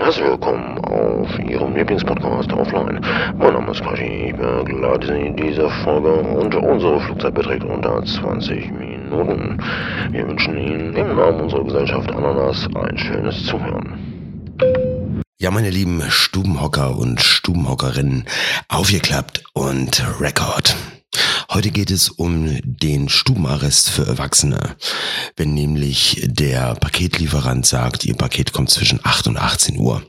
Herzlich willkommen auf Ihrem Lieblingspodcast Offline. Mein Name ist Quashi, ich begleite Sie in dieser Folge und unsere Flugzeit beträgt unter 20 Minuten. Wir wünschen Ihnen im Namen unserer Gesellschaft Ananas ein schönes Zuhören. Ja, meine lieben Stubenhocker und Stubenhockerinnen, aufgeklappt und Rekord. Heute geht es um den Stubenarrest für Erwachsene. Wenn nämlich der Paketlieferant sagt, ihr Paket kommt zwischen 8 und 18 Uhr.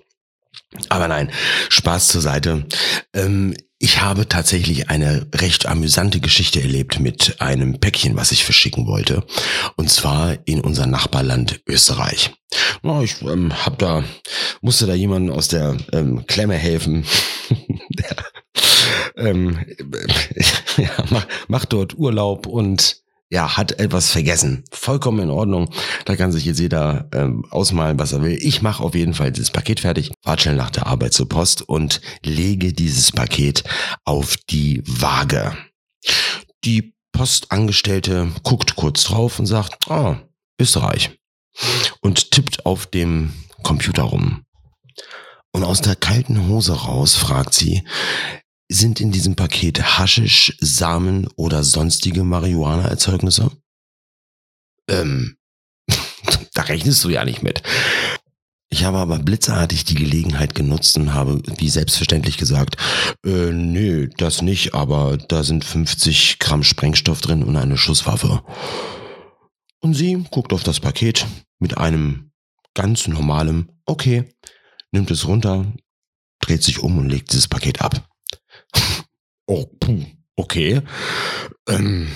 Aber nein, Spaß zur Seite. Ähm, ich habe tatsächlich eine recht amüsante Geschichte erlebt mit einem Päckchen, was ich verschicken wollte. Und zwar in unser Nachbarland Österreich. Na, ich ähm, hab da, musste da jemanden aus der ähm, Klemme helfen. der, ähm, ja, macht mach dort Urlaub und ja, hat etwas vergessen. Vollkommen in Ordnung. Da kann sich jetzt jeder ähm, ausmalen, was er will. Ich mache auf jeden Fall dieses Paket fertig, fahre schnell nach der Arbeit zur Post und lege dieses Paket auf die Waage. Die Postangestellte guckt kurz drauf und sagt, oh, Österreich. Und tippt auf dem Computer rum. Und aus der kalten Hose raus fragt sie, sind in diesem Paket Haschisch, Samen oder sonstige Marihuana-Erzeugnisse? Ähm, da rechnest du ja nicht mit. Ich habe aber blitzartig die Gelegenheit genutzt und habe wie selbstverständlich gesagt, äh, nee, das nicht, aber da sind 50 Gramm Sprengstoff drin und eine Schusswaffe. Und sie guckt auf das Paket mit einem ganz normalen, okay, nimmt es runter, dreht sich um und legt dieses Paket ab. Oh, puh, okay. Ähm,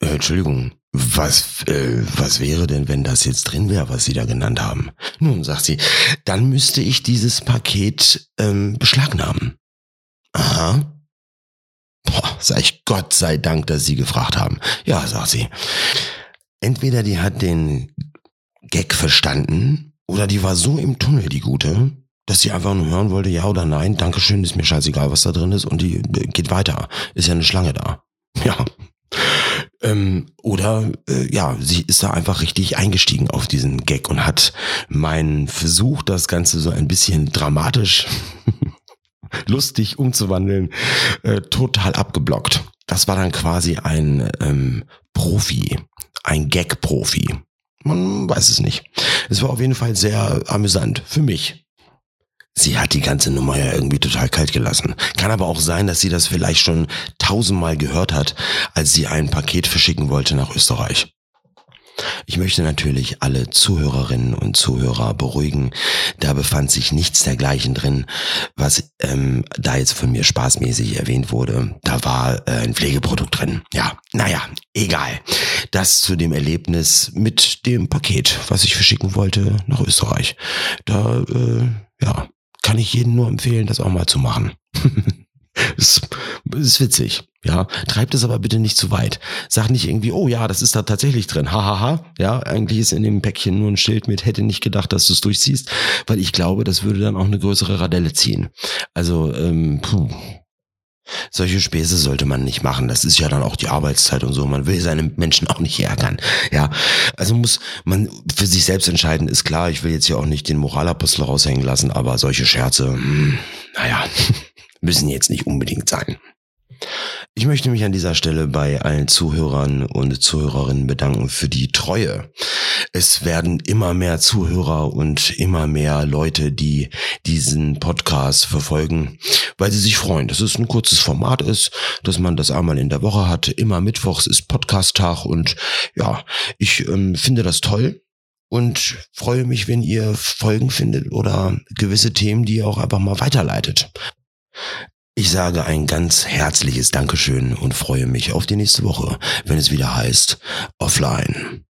äh, Entschuldigung, was, äh, was wäre denn, wenn das jetzt drin wäre, was Sie da genannt haben? Nun, sagt sie, dann müsste ich dieses Paket ähm, beschlagnahmen. Aha. Boah, sag ich Gott sei Dank, dass Sie gefragt haben. Ja, sagt sie. Entweder die hat den Gag verstanden oder die war so im Tunnel, die Gute, dass sie einfach nur hören wollte, ja oder nein, Dankeschön, ist mir scheißegal, was da drin ist und die äh, geht weiter. Ist ja eine Schlange da. Ja. Ähm, oder äh, ja, sie ist da einfach richtig eingestiegen auf diesen Gag und hat meinen Versuch, das Ganze so ein bisschen dramatisch, lustig umzuwandeln, äh, total abgeblockt. Das war dann quasi ein ähm, Profi, ein Gag-Profi. Man weiß es nicht. Es war auf jeden Fall sehr amüsant für mich. Sie hat die ganze Nummer ja irgendwie total kalt gelassen. Kann aber auch sein, dass sie das vielleicht schon tausendmal gehört hat, als sie ein Paket verschicken wollte nach Österreich. Ich möchte natürlich alle Zuhörerinnen und Zuhörer beruhigen. Da befand sich nichts dergleichen drin, was ähm, da jetzt von mir spaßmäßig erwähnt wurde. Da war äh, ein Pflegeprodukt drin. Ja, naja, egal. Das zu dem Erlebnis mit dem Paket, was ich verschicken wollte nach Österreich. Da, äh, ja, kann ich jedem nur empfehlen, das auch mal zu machen. das ist witzig. Ja, treibt es aber bitte nicht zu weit. Sag nicht irgendwie, oh ja, das ist da tatsächlich drin. Hahaha. Ha, ha. Ja, eigentlich ist in dem Päckchen nur ein Schild mit, hätte nicht gedacht, dass du es durchziehst, weil ich glaube, das würde dann auch eine größere Radelle ziehen. Also, ähm, puh, solche Späße sollte man nicht machen. Das ist ja dann auch die Arbeitszeit und so. Man will seine Menschen auch nicht ärgern. Ja, also muss man für sich selbst entscheiden. Ist klar, ich will jetzt hier auch nicht den Moralapostel raushängen lassen, aber solche Scherze, hm, naja, müssen jetzt nicht unbedingt sein. Ich möchte mich an dieser Stelle bei allen Zuhörern und Zuhörerinnen bedanken für die Treue. Es werden immer mehr Zuhörer und immer mehr Leute, die diesen Podcast verfolgen, weil sie sich freuen, dass es ein kurzes Format ist, dass man das einmal in der Woche hat. Immer Mittwochs ist Podcast-Tag und ja, ich ähm, finde das toll und freue mich, wenn ihr Folgen findet oder gewisse Themen, die ihr auch einfach mal weiterleitet. Ich sage ein ganz herzliches Dankeschön und freue mich auf die nächste Woche, wenn es wieder heißt Offline.